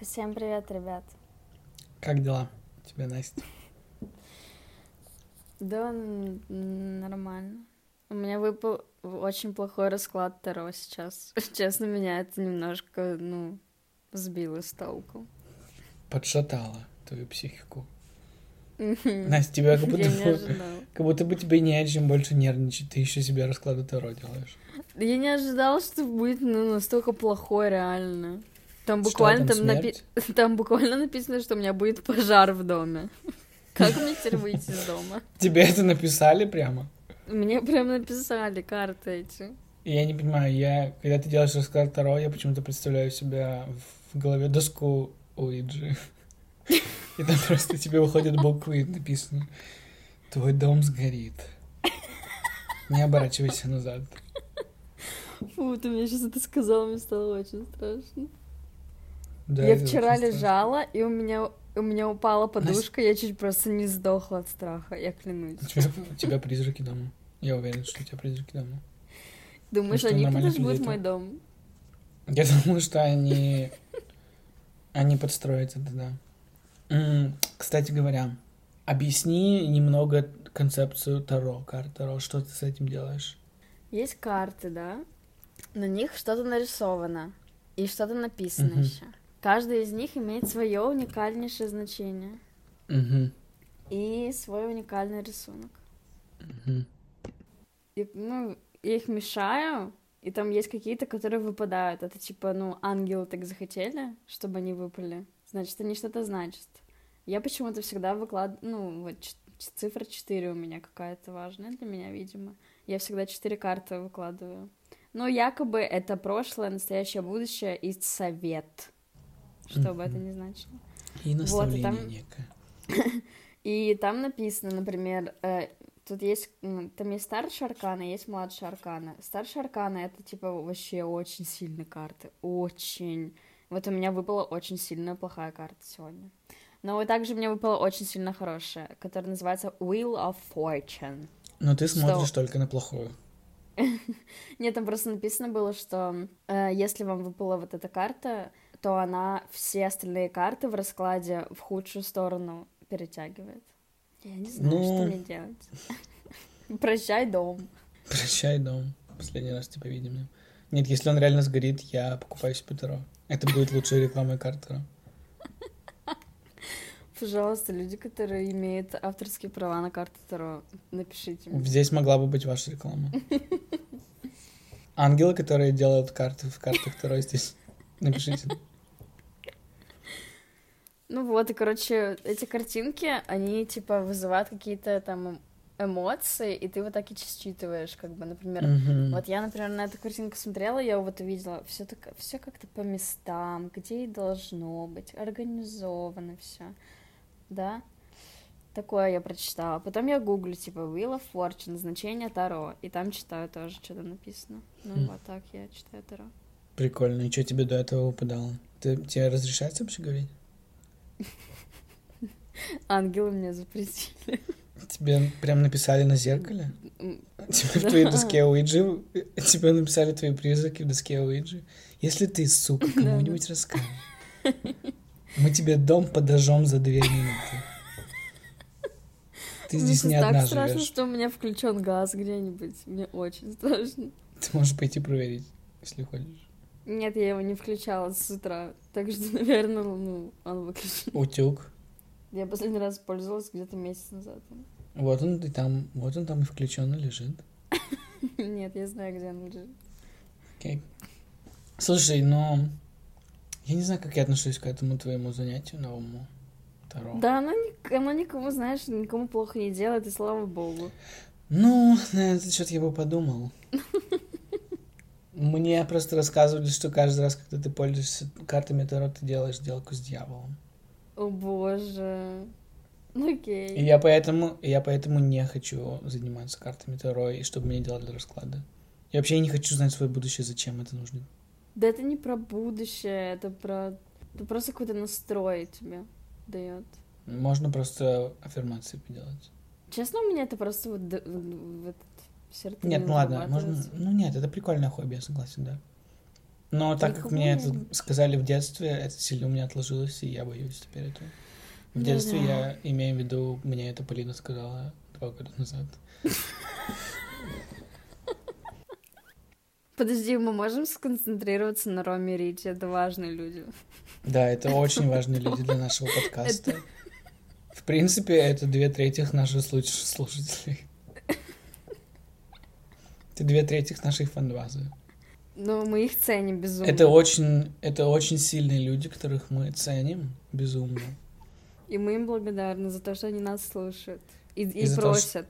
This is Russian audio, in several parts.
Всем привет, ребят. Как дела у тебя, Настя? Да, нормально. У меня выпал очень плохой расклад Таро сейчас. Честно, меня это немножко, ну, сбило с толку. Подшатала твою психику. Настя, тебя как будто, бы, как будто бы тебе не о чем больше нервничать. Ты еще себе расклады Таро делаешь. Я не ожидала, что будет ну, настолько плохой, реально. Там Что буквально там, там, напи- там буквально написано, что у меня будет пожар в доме. Как мне теперь выйти из дома? Тебе это написали прямо? Мне прям написали карты эти. Я не понимаю, я, когда ты делаешь расклад Таро, я почему-то представляю себя в голове доску Уиджи. И там просто тебе выходят буквы и написано «Твой дом сгорит». Не оборачивайся назад. Фу, ты мне сейчас это сказал, мне стало очень страшно. Да, я вчера лежала, и у меня у меня упала подушка, я чуть просто не сдохла от страха, я клянусь. У тебя, у тебя призраки дома. Я уверен, что у тебя призраки дома. Думаешь, что, они нормальных когда жгут людей мой дом? Я думаю, что они... Они подстроят это, да. Кстати говоря, объясни немного концепцию Таро, карт Таро. Что ты с этим делаешь? Есть карты, да? На них что-то нарисовано и что-то написано Мгм. еще. Каждая из них имеет свое уникальнейшее значение Мгм, и свой уникальный рисунок. мгм. И, ну, я их мешаю, и там есть какие-то, которые выпадают. Это типа, ну, ангелы так захотели, чтобы они выпали. Значит, они что-то значат. Я почему-то всегда выкладываю, ну, вот цифра 4 у меня какая-то важная для меня, видимо. Я всегда 4 карты выкладываю. Но якобы это прошлое, настоящее, будущее и совет. Что бы это ни значило. И наставление там- некое. И там написано, например, э, тут есть, там есть старшие арканы, есть младшие арканы. Старшие арканы это типа вообще очень сильные карты, очень. Вот у меня выпала очень сильная плохая карта сегодня. Но вот также мне выпала очень сильно хорошая, которая называется Wheel of Fortune. Но ты Что? смотришь только на плохую. Нет, там просто написано было, что э, если вам выпала вот эта карта, то она все остальные карты в раскладе в худшую сторону перетягивает. Я не знаю, Ну. что мне делать. Прощай, дом. Прощай, дом. Последний раз тебя видим. Нет, если он реально сгорит, я покупаю себе Таро. Это будет лучшей рекламой карт Таро. Пожалуйста, люди, которые имеют авторские права на карту Таро, напишите мне. Здесь могла бы быть ваша реклама. Ангелы, которые делают карты в картах Таро, здесь напишите. Ну вот, и, короче, эти картинки, они, типа, вызывают какие-то там эм- эмоции, и ты вот так и считываешь, как бы, например, Мгм. Вот я, например, на эту картинку смотрела, я вот увидела все так, все как-то по местам, где и должно быть, организовано все, да. Такое я прочитала. Потом я гуглю, типа, Wheel of Fortune, значение Таро, и там читаю тоже, что-то написано. Ну, Хм. вот так я читаю Таро. Прикольно. И что тебе до этого выпадало? Ты, тебе разрешается вообще говорить? Ангелы мне запретили. Тебе прям написали на зеркале? Тебе в твоей доске Уиджи, тебе написали твои призраки в доске Уиджи. Если ты, сука, кому-нибудь расскажешь, мы тебе дом подожжем за две минуты. Ты здесь не так одна страшно, живешь. что у меня включен газ где-нибудь. Мне очень страшно. Ты можешь пойти проверить, если хочешь. Нет, я его не включала с утра. Так что, наверное, ну, он выключен. Утюг. Я последний раз пользовалась где-то месяц назад. Вот он и там, вот он там и включенно лежит. Нет, я знаю, где он лежит. Окей. Слушай, ну, я не знаю, как я отношусь к этому твоему занятию новому. Таро. Да, оно, оно никому, знаешь, никому плохо не делает, и слава богу. Ну, на этот счет я бы подумал. Мне просто рассказывали, что каждый раз, когда ты пользуешься картами Таро, ты делаешь сделку с дьяволом. О боже. Ну И окей. я поэтому, и я поэтому не хочу заниматься картами Таро, и чтобы мне делали расклады. Я вообще не хочу знать свое будущее, зачем это нужно. Да это не про будущее, это про... Это просто какой-то настрой тебе дает. Можно просто аффирмации поделать. Честно, у меня это просто вот, д- в этот сердце Нет, ну ладно, можно... Ну нет, это прикольное хобби, я согласен, да. Но так как мне не это сказали в детстве, это сильно у меня отложилось, и я боюсь теперь этого. В детстве я имею в виду, мне это Полина сказала два года назад. Подожди, мы можем сконцентрироваться на Роме и Рите? Это важные люди. Да, это очень важные люди для нашего подкаста. В принципе, это две трети наших слуш- слушателей. Это две трети нашей фанбазы. Но мы их ценим безумно. Это очень, это очень сильные люди, которых мы ценим безумно. И мы им благодарны за то, что они нас слушают. И, и, И за то, просят.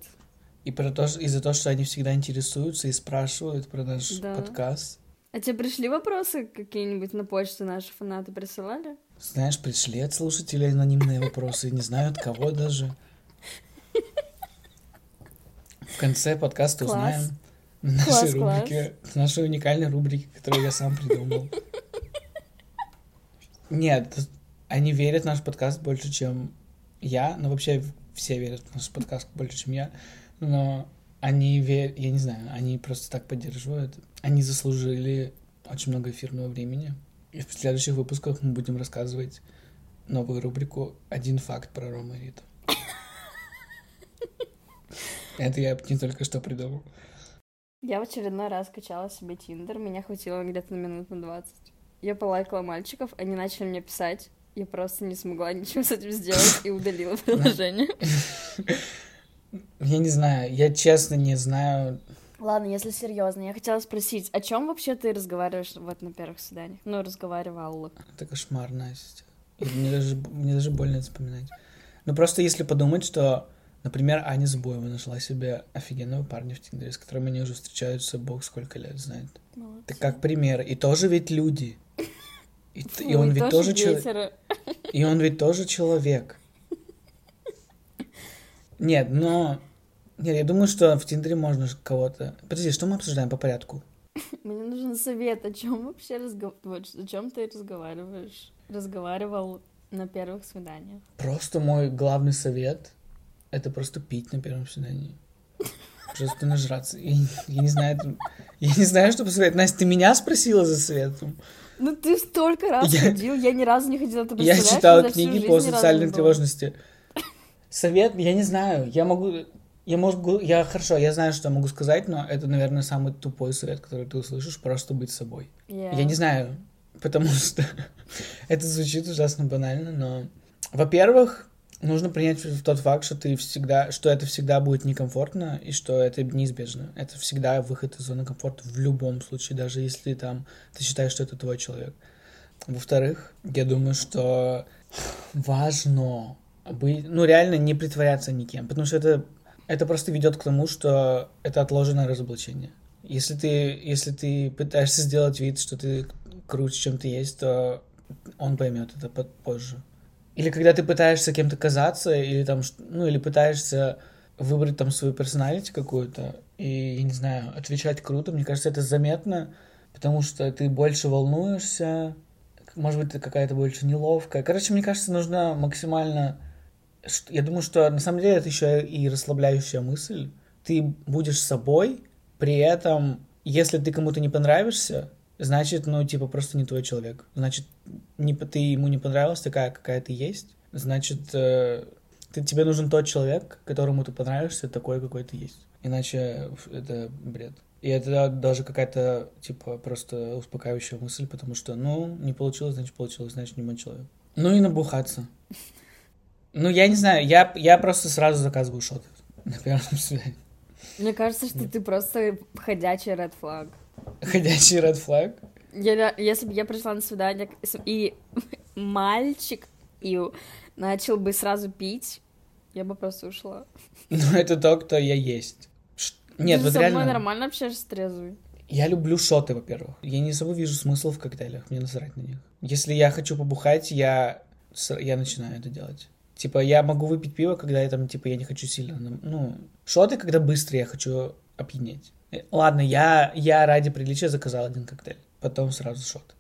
И, про то, и за то, что они всегда интересуются и спрашивают про наш Да. подкаст. А тебе пришли вопросы какие-нибудь на почту наши фанаты присылали? Знаешь, пришли от слушателей анонимные вопросы, не знаю от кого даже. В конце подкаста Класс. узнаем в нашей Класс, рубрике, нашей уникальной рубрике, которую я сам придумал. Нет, они верят в наш подкаст больше, чем я. Ну, вообще, все верят в наш подкаст больше, чем я. Но они верят, я не знаю, они просто так поддерживают. Они заслужили очень много эфирного времени. И в следующих выпусках мы будем рассказывать новую рубрику «Один факт про Рома и Риту». Это я не только что придумал. Я в очередной раз качала себе Тиндер, меня хватило где-то на минут на 20. Я полайкала мальчиков, они начали мне писать, я просто не смогла ничего с этим сделать и удалила приложение. Я не знаю, я честно не знаю. Ладно, если серьезно, я хотела спросить, о чем вообще ты разговариваешь вот на первых свиданиях? Ну, разговаривала. Это кошмар, Настя. Мне даже, мне даже больно это вспоминать. Ну, просто если подумать, что, например, Аня Збоева нашла себе офигенного парня в Тиндере, с которым они уже встречаются, бог сколько лет знает. Это как пример. И тоже ведь люди. И, т- и он ведь тоже человек. И он ведь тоже человек. Нет, но... Нет, я думаю, что в Тиндере можно кого-то... Подожди, что мы обсуждаем по порядку? Мне нужен совет, о чем вообще разговариваешь? О чем ты разговариваешь? Разговаривал на первых свиданиях. Просто мой главный совет — это просто пить на первом свидании. Просто нажраться. Я, я не знаю, я не знаю, что посоветовать. Настя, ты меня спросила за советом? Ну ты столько раз Я- ходил, я ни разу не ходила. Ты Я читала книги по социальной тревожности. Совет, я не знаю. Я могу... Я могу... Я хорошо, я знаю, что я могу сказать, но это, наверное, самый тупой совет, который ты услышишь, просто быть собой. Yeah. Я не знаю, потому что это звучит ужасно банально, но, во-первых, нужно принять тот факт, что ты всегда, что это всегда будет некомфортно и что это неизбежно. Это всегда выход из зоны комфорта в любом случае, даже если там ты считаешь, что это твой человек. Во-вторых, я думаю, что важно быть, ну реально не притворяться никем, потому что это это просто ведет к тому, что это отложенное разоблачение. Если ты, если ты пытаешься сделать вид, что ты круче, чем ты есть, то он поймет это по- позже. Или когда ты пытаешься кем-то казаться, или там, ну, или пытаешься выбрать там свою персоналити какую-то, и, я не знаю, отвечать круто, мне кажется, это заметно, потому что ты больше волнуешься, может быть, ты какая-то больше неловкая. Короче, мне кажется, нужно максимально... Я думаю, что на самом деле это еще и расслабляющая мысль. Ты будешь собой, при этом, если ты кому-то не понравишься, значит, ну, типа, просто не твой человек. Значит, не, ты ему не понравилась такая, какая ты есть. Значит, э, ты, тебе нужен тот человек, которому ты понравишься, такой, какой ты есть. Иначе это бред. И это даже какая-то, типа, просто успокаивающая мысль, потому что, ну, не получилось, значит, получилось, значит, не мой человек. Ну и набухаться. Ну, я не знаю, я, я просто сразу заказываю шоты на первом свидании. Мне кажется, что ты просто ходячий red flag. Ходячий red flag. Я если бы я пришла на свидание и мальчик и начал бы сразу пить, я бы просто ушла. Ну, это то, кто я есть. Ш- Нет, Ты вот со мной реально. нормально общаешься трезвый. Я люблю шоты, во-первых. Я не особо вижу смысл в коктейлях, мне насрать на них. Если я хочу побухать, я, я начинаю это делать. Типа, я могу выпить пиво, когда я там, типа, я не хочу сильно... нам- Ну, шоты, когда быстро я хочу опьянеть. Э, Ладно, я, я ради приличия заказал один коктейль. Потом сразу шот.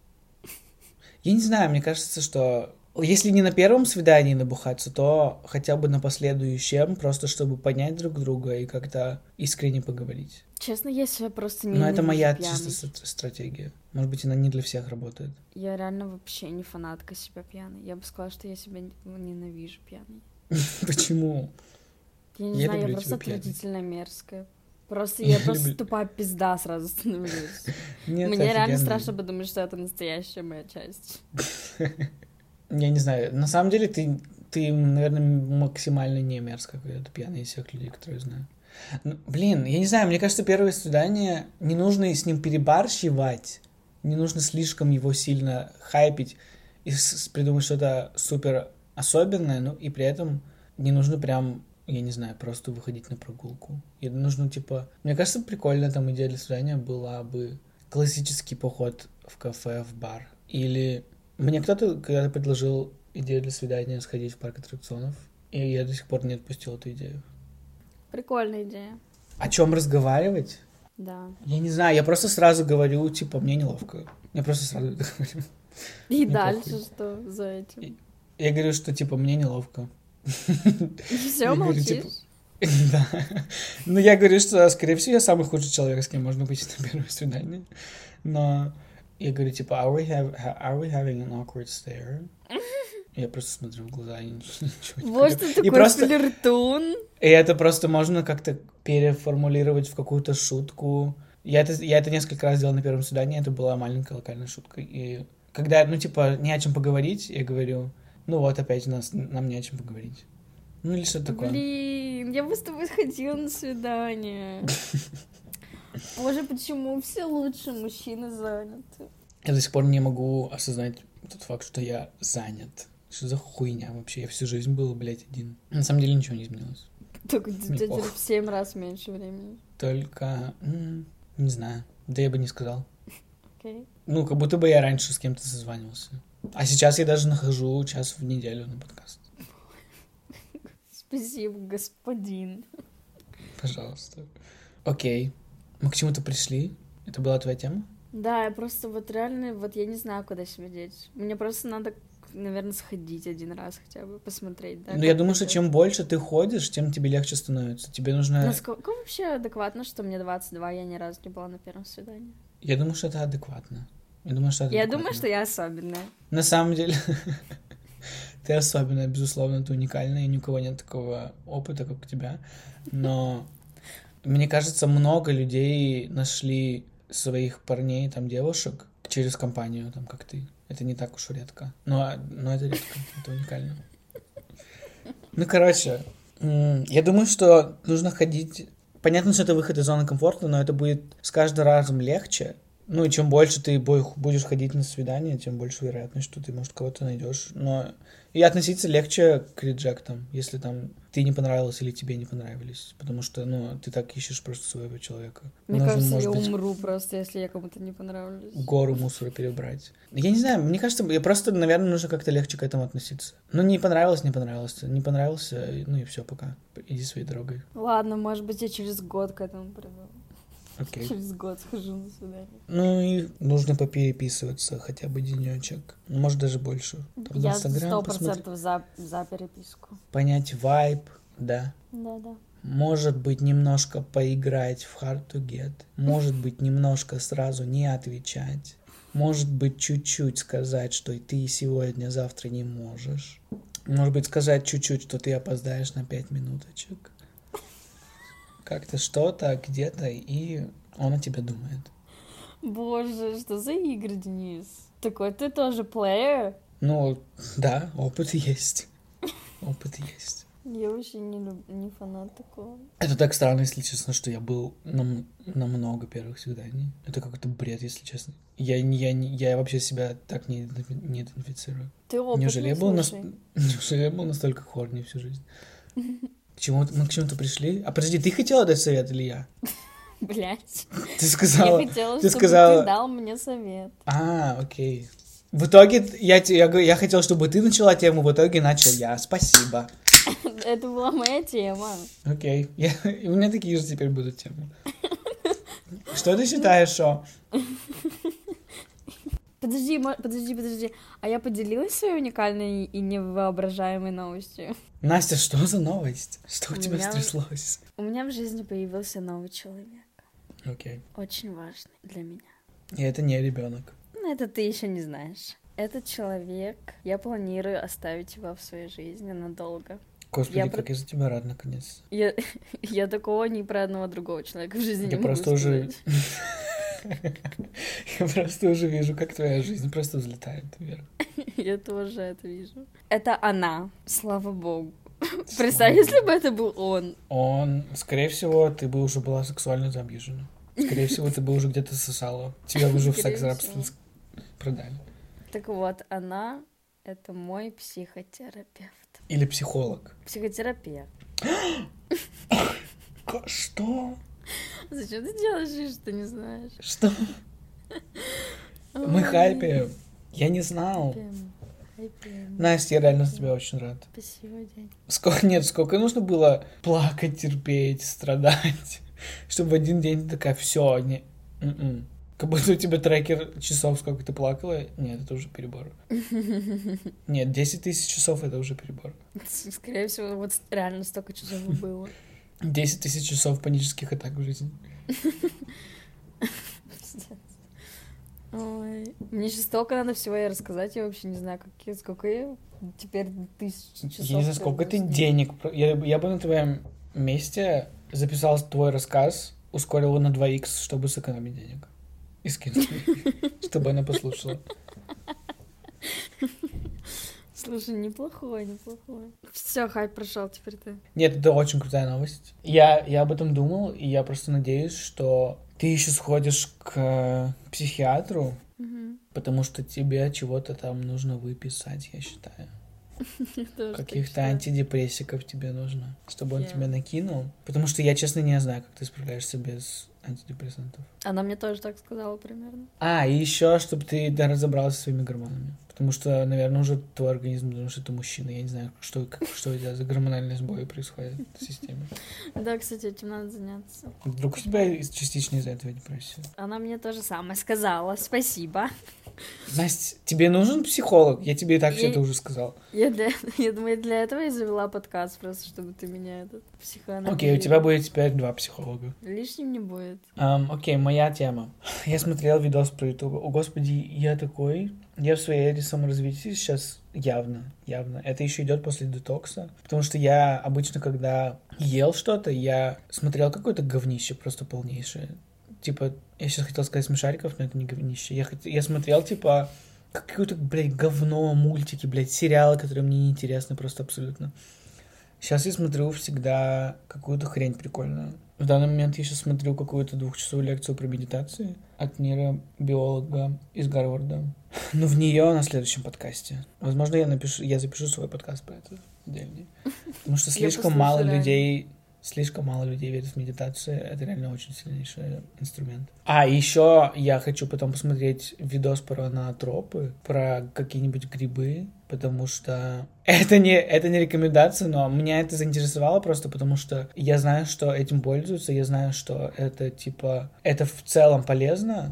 Я не знаю, мне кажется, что... если не на первом свидании набухаться, то хотя бы на последующем, просто чтобы понять друг друга и как-то искренне поговорить. Честно, я себя просто не Но это моя чисто ст- стратегия. Может быть, она не для всех работает. Я реально вообще не фанатка себя пьяной. Я бы сказала, что я себя ненавижу пьяной. Почему? Я не я знаю, я просто отвратительно мерзкая. Просто я, просто тупая пизда сразу становлюсь. Нет, Мне реально страшно подумать, что это настоящая моя часть. Я не знаю. На самом деле ты, ты наверное, максимально не мерзкая, когда ты пьяный из всех людей, которые знаю. Ну, блин, я не знаю, мне кажется, первое свидание, не нужно с ним перебарщивать, не нужно слишком его сильно хайпить и придумать что-то супер особенное, ну и при этом не нужно прям я не знаю, просто выходить на прогулку. И нужно, типа... Мне кажется, прикольно там идея для свидания была бы классический поход в кафе, в бар. Или мне кто-то когда-то предложил идею для свидания сходить в парк аттракционов, и я до сих пор не отпустил эту идею. Прикольная идея. О чем разговаривать? Да. Я не знаю, я просто сразу говорю, типа, мне неловко. Я просто сразу говорю. И дальше что за этим? Я говорю, что, типа, мне неловко. Все, молчишь? Типа, да. Ну, я говорю, что, скорее всего, я самый худший человек, с кем можно быть на первое свидание. Но я говорю, типа, are we, have, are we having an awkward stare? Я просто смотрю в глаза и ничего не Вот ты такой просто... флиртун. И это просто можно как-то переформулировать в какую-то шутку. Я это, я это несколько раз делал на первом свидании, это была маленькая локальная шутка. И когда, ну, типа, не о чем поговорить, я говорю, ну вот опять у нас, нам не о чем поговорить. Ну или что такое. Блин, я бы с тобой сходила на свидание. Боже, почему все лучшие мужчины заняты? Я до сих пор не могу осознать тот факт, что я занят. Что за хуйня вообще? Я всю жизнь был, блядь, один. На самом деле ничего не изменилось. Только в семь раз меньше времени. Только, не знаю. Да я бы не сказал. Okay. Ну, как будто бы я раньше с кем-то созванивался. А сейчас я даже нахожу час в неделю на подкаст. Спасибо, господин. Пожалуйста. Окей. Мы к чему-то пришли? Это была твоя тема? Да, я просто вот реально, вот я не знаю, куда себя деть. Мне просто надо, наверное, сходить один раз хотя бы, посмотреть, да. Ну, я думаю, что чем больше ты ходишь, тем тебе легче становится. Тебе нужно... Насколько вообще адекватно, что мне 22, я ни разу не была на первом свидании? Я думаю, что это адекватно. Я думаю, что Я думаю, что я особенная. На самом деле, ты особенная, безусловно, ты уникальная, и ни у кого нет такого опыта, как у тебя. Но мне кажется, много людей нашли своих парней, там, девушек через компанию, там, как ты. Это не так уж редко. Но, но это редко, это уникально. Ну, короче, я думаю, что нужно ходить... Понятно, что это выход из зоны комфорта, но это будет с каждым разом легче, ну и чем больше ты будешь ходить на свидание, тем больше вероятность, что ты, может, кого-то найдешь. Но и относиться легче к реджектам, если там ты не понравился или тебе не понравились. Потому что, ну, ты так ищешь просто своего человека. Мне Нужно, кажется, я быть, умру просто, если я кому-то не понравлюсь. Гору мусора перебрать. Я не знаю, мне кажется, я просто, наверное, нужно как-то легче к этому относиться. Ну, не понравилось, не понравилось. Не понравился, ну и все, пока. Иди своей дорогой. Ладно, может быть, я через год к этому приду. Okay. Через год схожу на свидание. Ну и нужно попереписываться хотя бы денечек. Ну, может, даже больше. Там Я сто процентов за, за переписку. Понять вайб, да. Да, да. Может быть, немножко поиграть в Hard to Get. Может быть, немножко сразу не отвечать. Может быть, чуть-чуть сказать, что ты сегодня, завтра не можешь. Может быть, сказать чуть-чуть, что ты опоздаешь на пять минуточек как-то что-то где-то, и он о тебе думает. Боже, что за игры, Денис? Такой ты тоже плеер? Ну, да, опыт есть. Опыт есть. Я вообще не, люб... не фанат такого. Это так странно, если честно, что я был на, на много первых свиданий. Это какой-то бред, если честно. Я, я, я, я вообще себя так не, не идентифицирую. Ты опытный, Неужели я был, на... Неужели я был настолько хорный всю жизнь? К чему мы к чему-то пришли? А подожди, ты хотела дать совет или я? Блять. Ты сказала... Я хотела, ты чтобы сказала... ты дал мне совет. А, окей. В итоге я, я, я хотел, чтобы ты начала тему, в итоге начал я. Спасибо. Это была моя тема. Окей. Я, у меня такие же теперь будут темы. Что ты считаешь, что... Подожди, подожди, подожди. А я поделилась своей уникальной и невоображаемой новостью. Настя, что за новость? Что у, У тебя меня- стряслось? У меня в жизни появился новый человек. Окей. Очень важный для меня. И это не ребенок. Ну, это ты еще не знаешь. Этот человек, я планирую оставить его в своей жизни надолго. Господи, Я как про- я за тебя рад, наконец. Я, я такого ни про одного другого человека в жизни Я не могу просто уже... Я просто уже вижу, как твоя жизнь просто взлетает вверх. Я тоже это вижу. Это она, слава богу. Представь, если бы это был он. Он, скорее всего, ты бы уже была сексуально заобижена. Скорее всего, ты бы уже где-то сосала. Тебя бы уже в секс-рабство продали. Так вот, она — это мой психотерапевт. Или психолог. Психотерапевт. Что? Зачем ты делаешь вид, что не знаешь? Что? Мы хайпе. Я не знал. хайпим, хайпим. Настя, я реально за тебя очень рад. Спасибо, дядь. Сколько, нет, сколько нужно было плакать, терпеть, страдать, чтобы в один день ты такая, все, не... м-м». Как будто у тебя трекер часов, сколько ты плакала. Нет, это уже перебор. Нет, 10 тысяч часов это уже перебор. Скорее всего, вот реально столько часов было. 10 тысяч часов панических атак в жизни. Ой, мне сейчас столько надо всего ей рассказать, я вообще не знаю, какие, сколько я теперь тысяч часов. Я не знаю, сколько ты денег... Я, я бы на твоем месте записал твой рассказ, ускорил его на 2х, чтобы сэкономить денег. И скинул чтобы она послушала. Слушай, неплохой, неплохой. Все, хайп прошел, теперь ты. Нет, это очень крутая новость. Я, я об этом думал, и я просто надеюсь, что ты еще сходишь к психиатру, Мгм. потому что тебе чего-то там нужно выписать, я считаю. Каких-то антидепрессиков тебе нужно, чтобы он тебя накинул. Потому что я, честно, не знаю, как ты справляешься без антидепрессантов. Она мне тоже так сказала примерно. А, и еще, чтобы ты разобрался со своими гормонами. Потому что, наверное, уже твой организм думает, что ты мужчина. Я не знаю, что, как, что тебя за гормональные сбои происходят в системе. Да, кстати, этим надо заняться. Вдруг у тебя частично из-за этого депрессия? Она мне то же самое сказала. Спасибо. Настя, тебе нужен психолог? Я тебе и так все Я- это уже сказал. Я, для... я думаю, для этого и завела подкаст, просто чтобы ты меня этот психоанализировал. Окей, у тебя будет теперь два психолога. Лишним не будет. Ам, окей, моя тема. Я смотрел видос про YouTube. О, господи, я такой... Я в своей эре саморазвития сейчас явно, явно. Это еще идет после детокса. Потому что я обычно, когда ел что-то, я смотрел какое-то говнище просто полнейшее. Типа, я сейчас хотел сказать смешариков, но это не говнище. Я, хот- я смотрел, типа, какое-то, блядь, говно, мультики, блядь, сериалы, которые мне не интересны просто абсолютно. Сейчас я смотрю всегда какую-то хрень прикольную. В данный момент я сейчас смотрю какую-то двухчасовую лекцию про медитации от нейробиолога из Гарварда. Ну, в нее на следующем подкасте. Возможно, я напишу, я запишу свой подкаст про это отдельный. Потому что слишком мало людей, слишком мало людей верят в медитацию. Это реально очень сильнейший инструмент. А, еще я хочу потом посмотреть видос про наотропы, про какие-нибудь грибы, потому что это не, это не рекомендация, но меня это заинтересовало просто потому, что я знаю, что этим пользуются, я знаю, что это типа, это в целом полезно,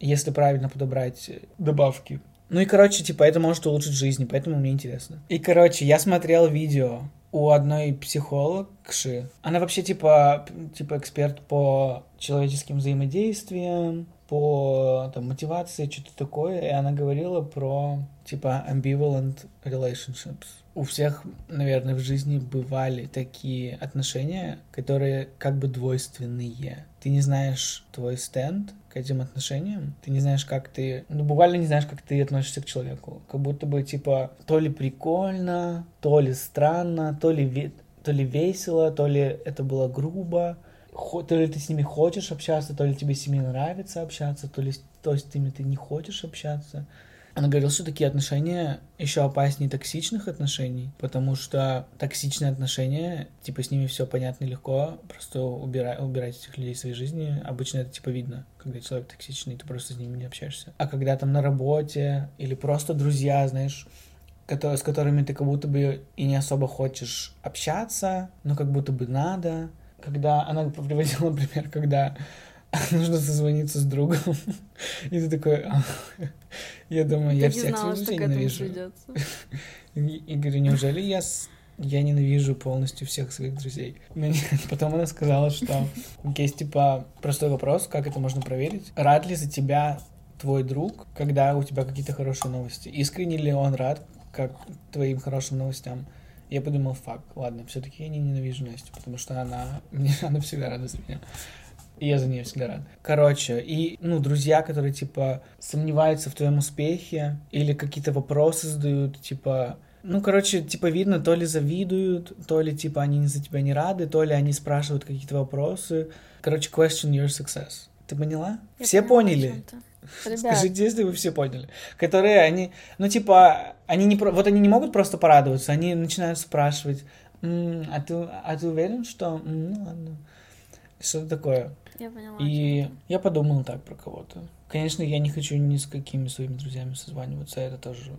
если правильно подобрать добавки. Ну и, короче, типа, это может улучшить жизнь, поэтому мне интересно. И, короче, я смотрел видео у одной психологши. Она вообще, типа, типа эксперт по человеческим взаимодействиям, по там, мотивации, что-то такое. И она говорила про, типа, ambivalent relationships. У всех, наверное, в жизни бывали такие отношения, которые как бы двойственные. Ты не знаешь твой стенд к этим отношениям, ты не знаешь, как ты... Ну, буквально не знаешь, как ты относишься к человеку. Как будто бы, типа, то ли прикольно, то ли странно, то ли, ве- то ли весело, то ли это было грубо, Хо- то ли ты с ними хочешь общаться, то ли тебе с ними нравится общаться, то ли то с ними ты не хочешь общаться. Она говорила, что такие отношения еще опаснее токсичных отношений, потому что токсичные отношения, типа с ними все понятно и легко, просто убирай, убирать этих людей из своей жизни. Обычно это типа видно, когда человек токсичный, ты просто с ними не общаешься. А когда там на работе или просто друзья, знаешь, которые, с которыми ты как будто бы и не особо хочешь общаться, но как будто бы надо. Когда она приводила пример, когда нужно созвониться с другом. И ты такой, «А, я думаю, я всех своих этому ненавижу. И говорю, неужели я, я ненавижу полностью всех своих друзей? Потом она сказала, что есть, типа, простой вопрос, как это можно проверить. Рад ли за тебя твой друг, когда у тебя какие-то хорошие новости? Искренне ли он рад как твоим хорошим новостям? Я подумал, фак, ладно, все-таки я не ненавижу Настю, потому что она, мне, она всегда рада за меня. И я за нее всегда рад. Короче, и, ну, друзья, которые, типа, сомневаются в твоем успехе или какие-то вопросы задают, типа, ну, короче, типа, видно, то ли завидуют, то ли, типа, они за тебя не рады, то ли они спрашивают какие-то вопросы. Короче, question your success. Ты поняла? Я все поняли? Скажите, если вы все поняли. Которые они, ну, типа, они не, про- вот они не могут просто порадоваться, они начинают спрашивать, «М, а, ты, а ты уверен, что... Ну, ладно. Что-то такое. Я поняла. И я подумал так про кого-то. Конечно, я не хочу ни с какими своими друзьями созваниваться, это тоже,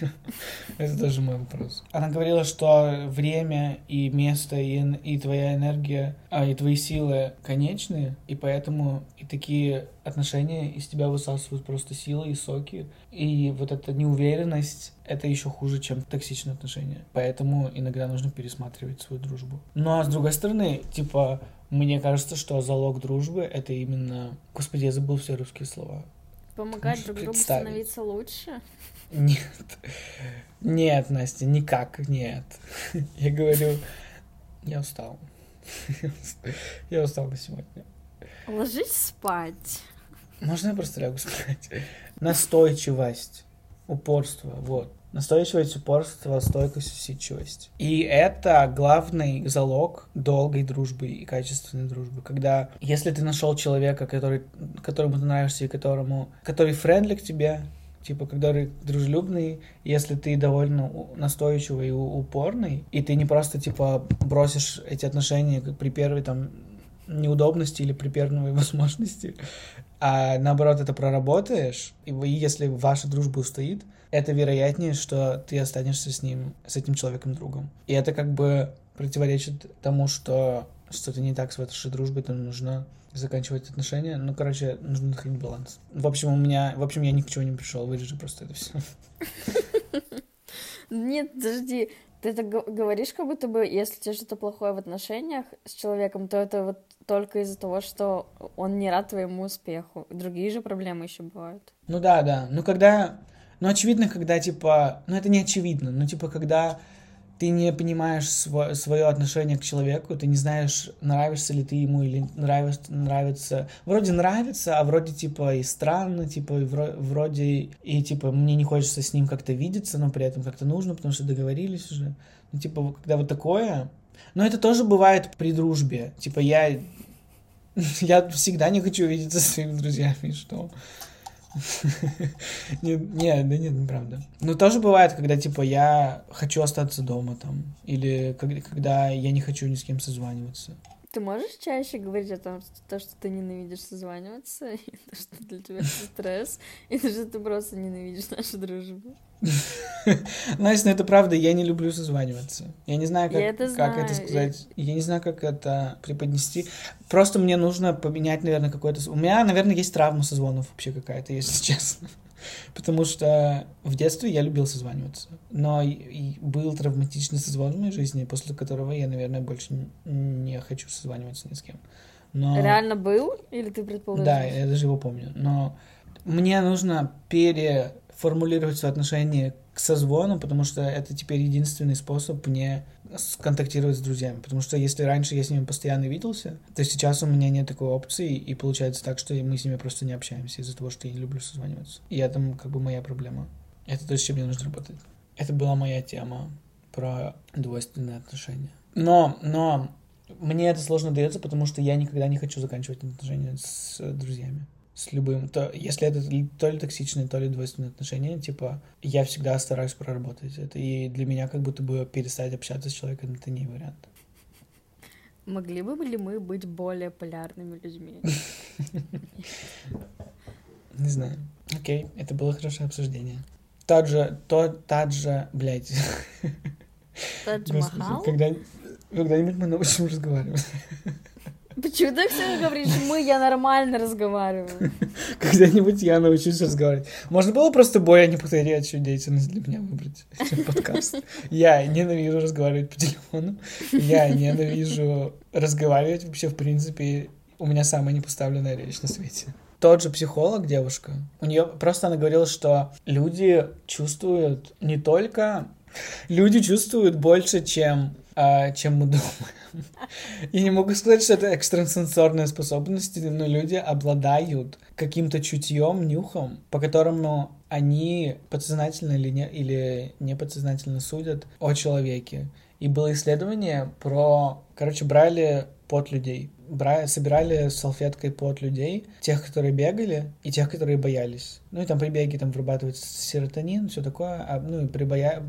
это тоже мой вопрос. Она говорила, что время и место, и, и твоя энергия, а, и твои силы конечны, и поэтому и такие отношения из тебя высасывают просто силы и соки. И вот эта неуверенность, это еще хуже, чем токсичные отношения. Поэтому иногда нужно пересматривать свою дружбу. Ну а с другой стороны, типа, мне кажется, что залог дружбы — это именно... Господи, я забыл все русские слова. Помогать друг другу становиться лучше. Нет. Нет, Настя, никак нет. Я говорю, я устал. Я устал на сегодня. Ложись спать. Можно я просто лягу спать? Настойчивость, упорство, вот. Настойчивость, упорство, стойкость, усидчивость. И это главный залог долгой дружбы и качественной дружбы. Когда, если ты нашел человека, который, которому ты нравишься и которому, который френдли к тебе, типа, который дружелюбный, если ты довольно настойчивый и упорный, и ты не просто, типа, бросишь эти отношения при первой, там, неудобности или при первой возможности, а наоборот это проработаешь, и если ваша дружба устоит, это вероятнее, что ты останешься с ним, с этим человеком другом. И это как бы противоречит тому, что что-то не так с вашей дружбой, то нужно заканчивать отношения. Ну, короче, нужно находить баланс. В общем, у меня... В общем, я ни к чему не пришел. Вырежи просто это все. Нет, подожди. Ты так г- говоришь, как будто бы, если у тебя что-то плохое в отношениях с человеком, то это вот только из-за того, что он не рад твоему успеху. Другие же проблемы еще бывают. Ну да, да. Ну когда... Ну очевидно, когда типа... Ну это не очевидно. Ну типа когда ты не понимаешь сво- свое отношение к человеку, ты не знаешь, нравишься ли ты ему или нравишь, нравится... Вроде нравится, а вроде типа и странно, типа и вро- вроде и типа мне не хочется с ним как-то видеться, но при этом как-то нужно, потому что договорились уже. Ну типа когда вот такое... Но это тоже бывает при дружбе. Типа я... Я всегда не хочу видеться со своими друзьями, что... Не, не, да нет, неправда. Но тоже бывает, когда, типа, я хочу остаться дома там, или когда я не хочу ни с кем созваниваться. Ты можешь чаще говорить о том, что то, что ты ненавидишь созваниваться, и то, что для тебя это стресс, и то, что ты просто ненавидишь нашу дружбу? Настя, ну это правда, я не люблю созваниваться. Я не знаю, как, Я это как это сказать. Я не знаю, как это преподнести. Просто мне нужно поменять, наверное, какой-то... У меня, наверное, есть травма созвонов вообще какая-то, если честно. Потому что в детстве я любил созваниваться. Но и- был травматичный созвон в моей жизни, после которого я, наверное, больше не хочу созваниваться ни с кем. Но... Реально был? Или ты Да, предполагаешь? я даже его помню. Но мне нужно переформулировать свое отношение к созвону, потому что это теперь единственный способ мне контактировать с друзьями. Потому что если раньше я с ними постоянно виделся, то сейчас у меня нет такой опции, и получается так, что мы с ними просто не общаемся из-за того, что я не люблю созваниваться. И это как бы моя проблема. Это то, с чем мне нужно работать. Это была моя тема про двойственные отношения. Но, но мне это сложно дается, потому что я никогда не хочу заканчивать отношения с друзьями. С любым. То, если это то ли токсичные, то ли двойственные отношения, типа, я всегда стараюсь проработать это. И для меня как будто бы перестать общаться с человеком это не вариант. Могли бы ли мы быть более полярными людьми? Не знаю. Окей, это было хорошее обсуждение. Тот же, тот, тот же, блядь. Тадж Махал? когда, когда-нибудь мы научим разговаривать. Почему ты все говоришь мы, я нормально разговариваю? Когда-нибудь я научусь разговаривать. Можно было просто более неподходящую деятельность для меня выбрать, чем подкаст. Я ненавижу разговаривать по телефону. Я ненавижу разговаривать вообще, в принципе. У меня самая непоставленная речь на свете тот же психолог, девушка, у нее просто она говорила, что люди чувствуют не только... Люди чувствуют больше, чем, чем мы думаем. Я не могу сказать, что это экстрасенсорные способности, но люди обладают каким-то чутьем, нюхом, по которому они подсознательно или не, или неподсознательно судят о человеке. И было исследование про... Короче, брали под людей брали, собирали салфеткой под людей, тех, которые бегали, и тех, которые боялись. Ну и там при беге там вырабатывается серотонин, все такое. А, ну и при боя...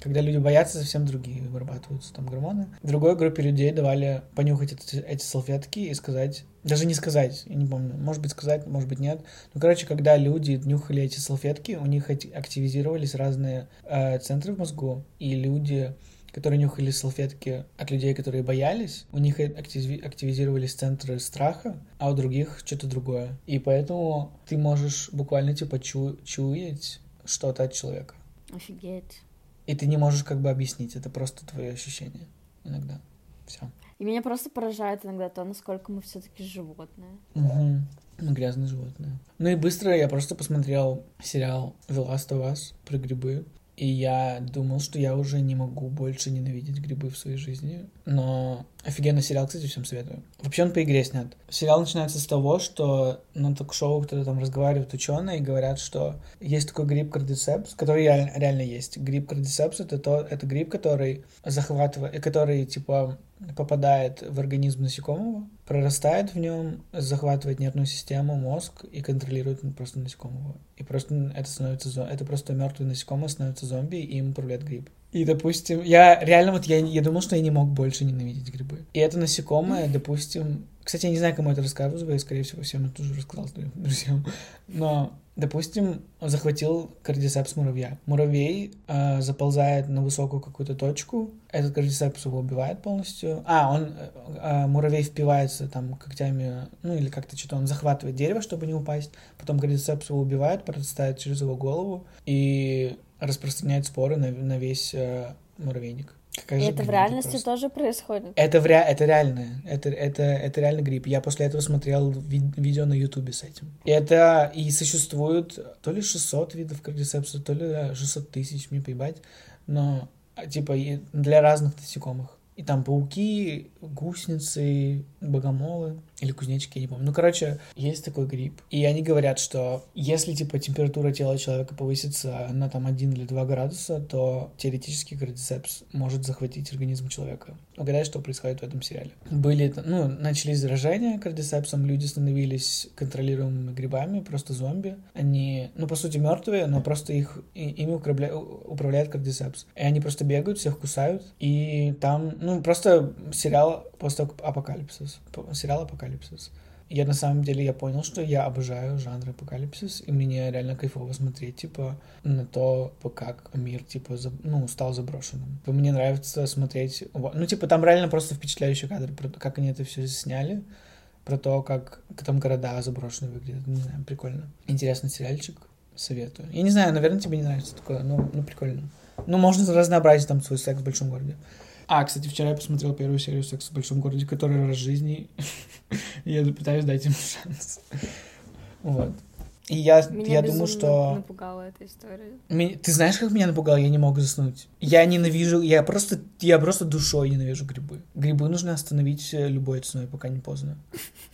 когда люди боятся, совсем другие вырабатываются там гормоны. Другой группе людей давали понюхать эти, эти салфетки и сказать, даже не сказать, я не помню, может быть сказать, может быть нет. Ну, короче, когда люди нюхали эти салфетки, у них активизировались разные э, центры в мозгу, и люди которые нюхали салфетки от людей, которые боялись, у них активизировались центры страха, а у других что-то другое. И поэтому ты можешь буквально типа чу чуять что-то от человека. Офигеть. И ты не можешь как бы объяснить, это просто твое ощущение иногда. Все. И меня просто поражает иногда то, насколько мы все-таки животные. Угу. Мы грязные животные. Ну и быстро я просто посмотрел сериал The Last of Us про грибы. И я думал, что я уже не могу больше ненавидеть грибы в своей жизни. Но офигенный сериал, кстати, всем советую. Вообще он по игре снят. Сериал начинается с того, что на ток-шоу кто-то там разговаривает ученые и говорят, что есть такой гриб кардицепс, который реально, реально есть. Гриб кардицепс это, то, это гриб, который захватывает, который типа попадает в организм насекомого, прорастает в нем, захватывает нервную систему, мозг и контролирует просто насекомого. И просто это становится это просто мертвый насекомый становится зомби, и им управляет гриб. И, допустим, я реально вот я, я думал, что я не мог больше ненавидеть грибы. И это насекомое, допустим, кстати, я не знаю, кому это рассказываю, скорее всего, всем это тоже рассказал своим друзьям. Но, допустим, захватил кардицепс муравья. Муравей э, заползает на высокую какую-то точку, этот кардицепс его убивает полностью. А, он, э, муравей впивается там когтями, ну или как-то что-то, он захватывает дерево, чтобы не упасть. Потом кардицепс его убивает, прорастает через его голову и распространяет споры на, на весь э, муравейник. Какая это в реальности просто. тоже происходит? Это, в ре... это реально. Это, это, это реально грипп. Я после этого смотрел ви... видео на ютубе с этим. И это и существует то ли 600 видов кардицепса, то ли 600 тысяч, мне поебать. Но типа для разных насекомых. И там пауки, гусеницы, богомолы или кузнечики, я не помню. Ну, короче, есть такой гриб. И они говорят, что если, типа, температура тела человека повысится на там 1 или 2 градуса, то теоретически кардицепс может захватить организм человека. Угадай, что происходит в этом сериале. Были, ну, начались заражения кардицепсом, люди становились контролируемыми грибами, просто зомби. Они, ну, по сути, мертвые, но просто их, ими управляет кардицепс. И они просто бегают, всех кусают, и там, ну, просто сериал Сериал апокалипсис. Я на самом деле я понял, что я обожаю жанр апокалипсис, и мне реально кайфово смотреть, типа, на то, как мир, типа, за, ну, стал заброшенным. Мне нравится смотреть, ну, типа, там реально просто впечатляющий кадр, как они это все сняли, про то, как там города заброшенные выглядят, не знаю, прикольно. Интересный сериальчик, советую. Я не знаю, наверное, тебе не нравится такое, но, ну, прикольно. Ну, можно разнообразить там свой секс в большом городе. А, кстати, вчера я посмотрел первую серию «Секс в большом городе», которая раз в жизни. я пытаюсь дать им шанс. Вот. И я, меня я думаю, что... напугала эта история. Меня... Ты знаешь, как меня напугало? Я не могу заснуть. Я ненавижу... Я просто... Я просто душой ненавижу грибы. Грибы нужно остановить любой ценой, пока не поздно.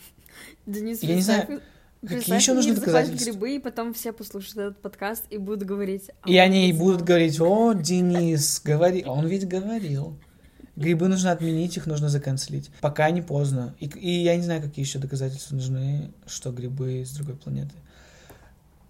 Денис, я не знаю... Какие еще нужны доказательства? грибы, и потом все послушают этот подкаст и будут говорить... А и они будут говорить, о, Денис, говори... Он ведь говорил. Грибы нужно отменить, их нужно заканцелить. Пока не поздно. И, и я не знаю, какие еще доказательства нужны, что грибы с другой планеты.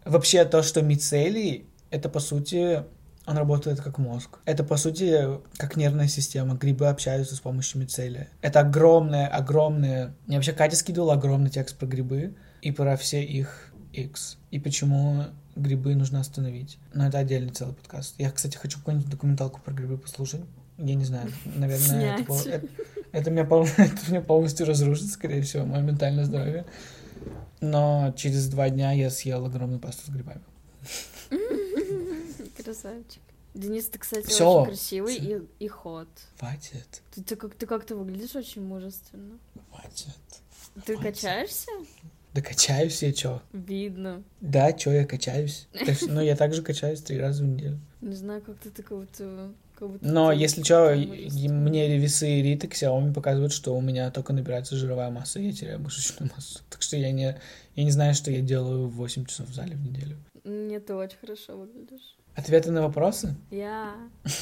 Вообще то, что мицелий, это по сути он работает как мозг. Это, по сути, как нервная система. Грибы общаются с помощью мицелия. Это огромное, огромное... Мне вообще Катя скидывала огромный текст про грибы и про все их X. И почему грибы нужно остановить. Но это отдельный целый подкаст. Я, кстати, хочу какую-нибудь документалку про грибы послушать. Я не знаю, наверное, это, это, это меня это меня полностью разрушит, скорее всего, мое ментальное здоровье. Но через два дня я съел огромную пасту с грибами. Красавчик. Денис, ты, кстати, Всё. очень красивый и, и ход. Хватит, Ты, ты, как, ты как-то выглядишь очень мужественно. хватит. Ты Хватит. качаешься? Да качаюсь я, чё? Видно. Да, чё, я качаюсь. Что, Ну, я также качаюсь три раза в неделю. Не знаю, как-то ты как будто Но если мужественный. мне весы Риты Xiaomi показывают, что у меня только набирается жировая масса, и я теряю мышечную массу. Так что я не, я не знаю, что я делаю в 8 часов в зале в неделю. Нет, ты очень хорошо выглядишь. Ответы на вопросы? Я...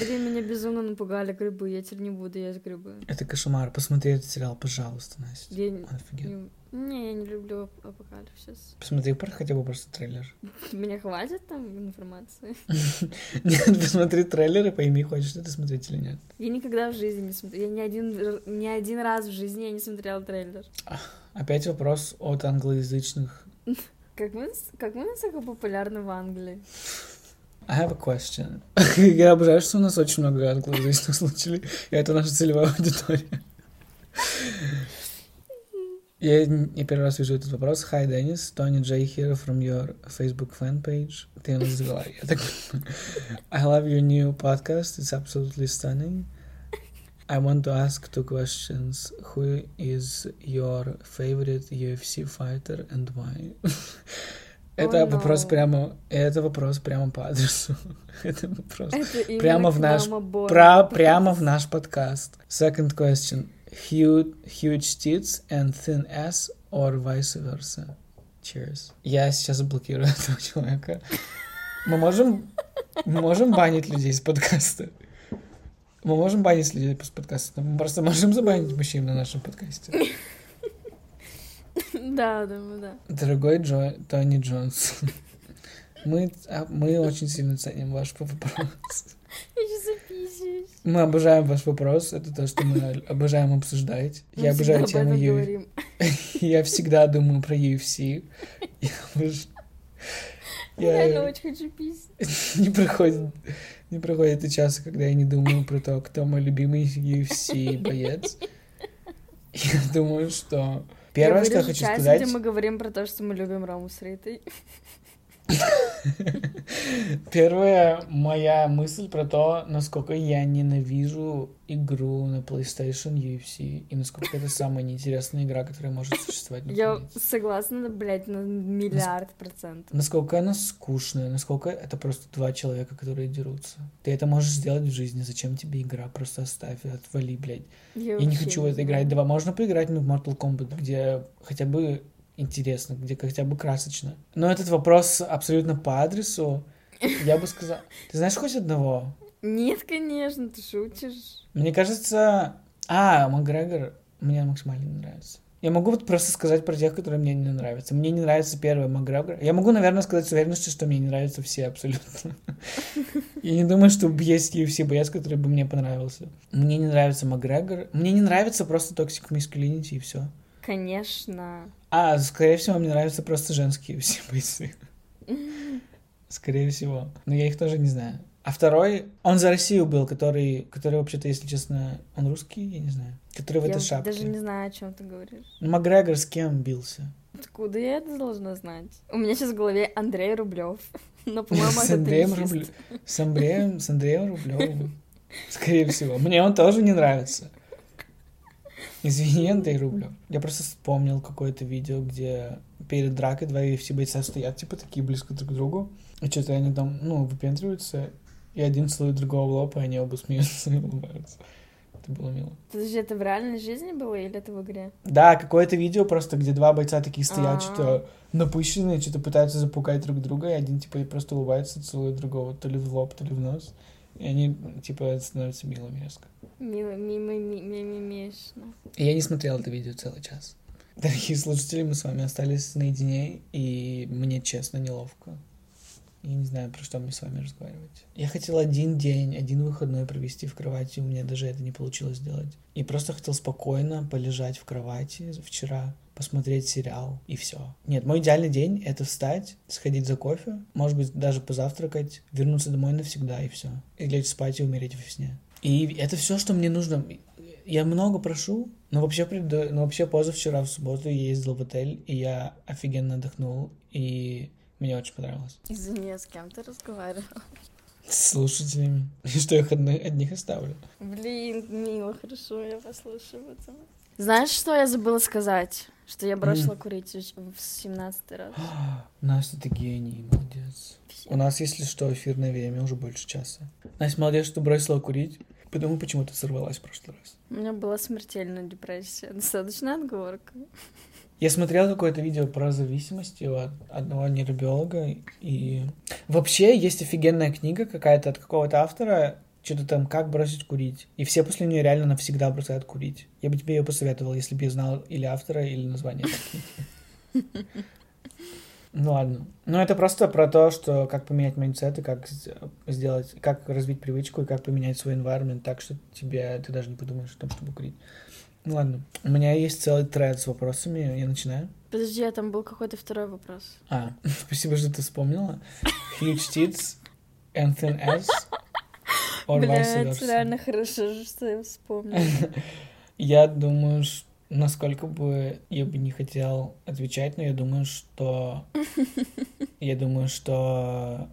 Блин, меня безумно напугали грибы. Я теперь не буду есть грибы. Это кошмар. Посмотри этот сериал, пожалуйста, Настя. Я... Он офигенный. Не, я не люблю ап- апокалипсис. Посмотри про- хотя бы просто трейлер. Меня хватит там информации? Нет, посмотри трейлер и пойми, хочешь ты смотреть или нет. Я никогда в жизни не смотрела. Я ни один, ни один раз в жизни я не смотрела трейлер. Опять вопрос от англоязычных. Как мы, как мы настолько популярны в Англии? I have a question. Я обожаю, что у нас очень много англоязычных слушателей, и это наша целевая аудитория. Я, я первый раз вижу этот вопрос. Hi, Dennis. Tony J here from your Facebook fan page. Ты его завела. Я так. I love your new podcast. It's absolutely stunning. I want to ask two questions. Who is your favorite UFC fighter and why? Это Oh, вопрос no. прямо... Это вопрос прямо по адресу. Это вопрос... Это Прямо в наш-. Про, прямо в наш подкаст. Second question. Huge, huge tits and thin ass or vice versa? Cheers. Я сейчас заблокирую этого человека. Мы можем, мы можем банить людей с подкаста. Мы можем банить людей с подкаста. Мы просто можем забанить мужчин на нашем подкасте. Да, думаю, да. Дорогой Джо, Тони Джонс, мы, а, мы очень сильно ценим ваш вопрос. Я сейчас Мы обожаем ваш вопрос. Это то, что мы обожаем обсуждать. Мы Я обожаю об тему UFC. Я всегда думаю про UFC. Я обож- Я реально Я... очень хочу писать. Не проходит, не проходит и часа, когда я не думаю про то, кто мой любимый UFC боец. Я думаю, что первое, что я хочу сказать, где мы говорим про то, что мы любим Рому с Ритой. первая моя мысль про то, насколько я ненавижу игру на PlayStation UFC и насколько это самая неинтересная игра, которая может существовать Я согласна, блядь, на миллиард процентов. Насколько она скучная, насколько это просто два человека, которые дерутся. Ты это можешь сделать в жизни, зачем тебе игра? Просто оставь, отвали, блядь. Я не вообще хочу в это играть. Давай, можно поиграть ну, в Mortal Kombat, где хотя бы интересно, где хотя бы красочно. Но этот вопрос абсолютно по адресу. Я бы сказал... Ты знаешь хоть одного? Нет, конечно, ты шутишь. Мне кажется... А, Макгрегор мне максимально не нравится. Я могу вот просто сказать про тех, которые мне не нравятся. Мне не нравится первый Макгрегор. Я могу, наверное, сказать с уверенностью, что мне не нравятся все абсолютно. Я не думаю, что есть UFC боец, который бы мне понравился. Мне не нравится Макгрегор. Мне не нравится просто Toxic Masculinity и все. Конечно. А, скорее всего, мне нравятся просто женские все бойцы. Скорее всего. Но я их тоже не знаю. А второй, он за Россию был, который, который вообще-то, если честно, он русский, я не знаю. Который в Я этой шапке. даже не знаю, о чем ты говоришь. Ну, Макгрегор с кем бился? Откуда я это должна знать? У меня сейчас в голове Андрей Рублев. Но, по-моему, С это Андреем, теннисист. Рубле- с Андреем, с Андреем Рублевым. Скорее всего. Мне он тоже не нравится. Извини, Андрей Рублев. Я просто вспомнил какое-то видео, где перед дракой два UFC бойца стоят, типа, такие близко друг к другу. И что-то они там, ну, выпендриваются, и один целует другого в лоб, и они оба смеются и улыбаются. Это было мило. Подожди, это в реальной жизни было или это в игре? Да, какое-то видео просто, где два бойца такие стоят, А. что-то напыщенные, что-то пытаются запугать друг друга, и один, типа, просто улыбается, целует другого то ли в лоб, то ли в нос. И они, типа, становятся милыми резко. Мимимишно. Я не смотрел это видео целый час. Дорогие слушатели, мы с вами остались наедине, и мне честно неловко. Я не знаю, про что мне с вами разговаривать. Я хотел один день, один выходной провести в кровати, у меня даже это не получилось сделать. И просто хотел спокойно полежать в кровати вчера, посмотреть сериал и все. Нет, мой идеальный день — это встать, сходить за кофе, может быть, даже позавтракать, вернуться домой навсегда и все. И лечь спать и умереть во сне. И это все, что мне нужно. Я много прошу, но вообще, пред... но вообще позавчера в субботу я ездил в отель, и я офигенно отдохнул, и мне очень понравилось. Извини, а с кем ты разговаривал? С слушателями. И что я их одних, одних оставлю. Блин, мило, хорошо, я послушаю потом. Знаешь, что я забыла сказать? Что я бросила mm. курить в 17 раз. Настя, ты гений, молодец. Всем. У нас, если что, эфирное время уже больше часа. Настя, молодец, что бросила курить. Потому почему ты сорвалась в прошлый раз. У меня была смертельная депрессия. Достаточно отговорка. Я смотрел какое-то видео про зависимости от одного нейробиолога, и вообще есть офигенная книга какая-то от какого-то автора, что-то там «Как бросить курить». И все после нее реально навсегда бросают курить. Я бы тебе ее посоветовал, если бы я знал или автора, или название этой книги. Ну ладно. Ну это просто про то, что как поменять mindset и как сделать, как развить привычку и как поменять свой environment так, что тебе, ты даже не подумаешь о том, чтобы курить. Ну ладно. У меня есть целый тред с вопросами. Я начинаю. Подожди, а там был какой-то второй вопрос. А, спасибо, что ты вспомнила. Huge tits and thin ass. Блядь, реально хорошо, что я вспомнила. Я думаю, что насколько бы я бы не хотел отвечать, но я думаю, что... Я думаю, что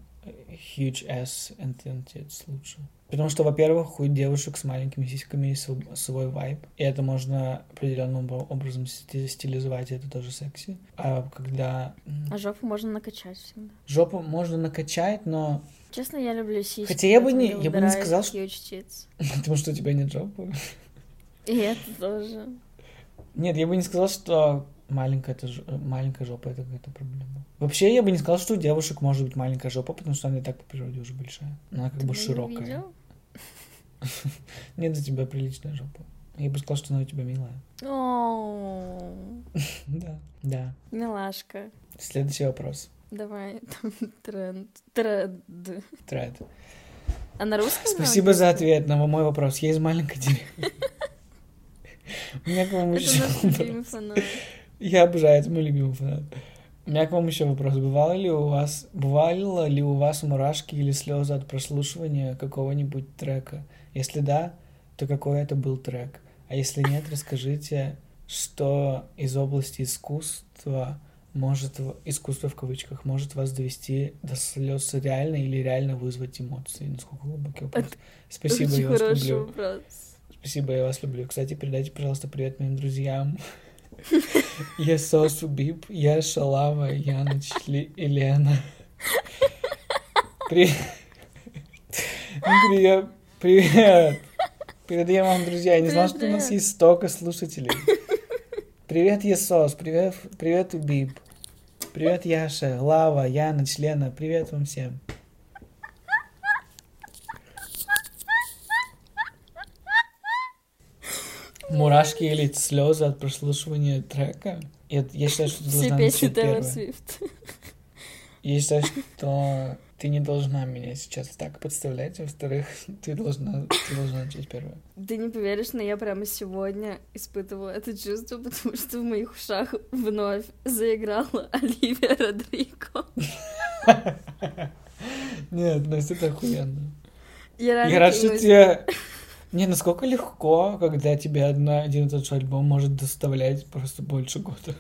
huge ass and thin tits лучше. Потому что, во-первых, у девушек с маленькими сиськами есть свой вайб, и это можно определенным образом стилизовать, и это тоже секси. А когда... А жопу можно накачать всегда. Жопу можно накачать, но... Честно, я люблю сиськи. Хотя я бы не, я бы не сказал, что... Потому что у тебя нет жопы. И это тоже. Нет, я бы не сказал, что маленькая, это, маленькая жопа это какая-то проблема. Вообще, я бы не сказал, что у девушек может быть маленькая жопа, потому что она и так по природе уже большая. Она как Ты бы широкая. Нет, за тебя приличная жопа. Я бы сказал, что она у тебя милая. Да, да. Милашка. Следующий вопрос. Давай, там тренд. Тред. Тред. А на русском? Спасибо за ответ на мой вопрос. Я из маленькой деревни. У меня к вам еще. Я обожаю, это мой любимый фанат. У меня к вам еще вопрос. Бывало ли у вас, бывало ли у вас мурашки или слезы от прослушивания какого-нибудь трека? Если да, то какой это был трек? А если нет, расскажите, что из области искусства может, искусство в кавычках, может вас довести до слез реально или реально вызвать эмоции? Насколько глубокий вопрос. Это Спасибо, я вас люблю. Вопрос. Спасибо, я вас люблю. Кстати, передайте, пожалуйста, привет моим друзьям. Я Сосу Бип, я Шалава, Яныч, Елена. Привет. Привет. Передаем вам, друзья. Я не знал, что у нас есть столько слушателей. Привет, Есос. Привет, привет, Бип. Привет, Яша, Лава, Яна, Лена. Привет вам всем. Мурашки или слезы от прослушивания трека. Я, я считаю, что ты должна Все песни Тейлор Свифт. Я считаю, что ты не должна меня сейчас так подставлять, во-вторых, ты должна, ты должна начать первое. Ты не поверишь, но я прямо сегодня испытывала это чувство, потому что в моих ушах вновь заиграла Оливия Родриго. Нет, Настя, это охуенно. Я, я рад, что тебе не, насколько легко, когда тебе одна, один и тот же альбом может доставлять просто больше года.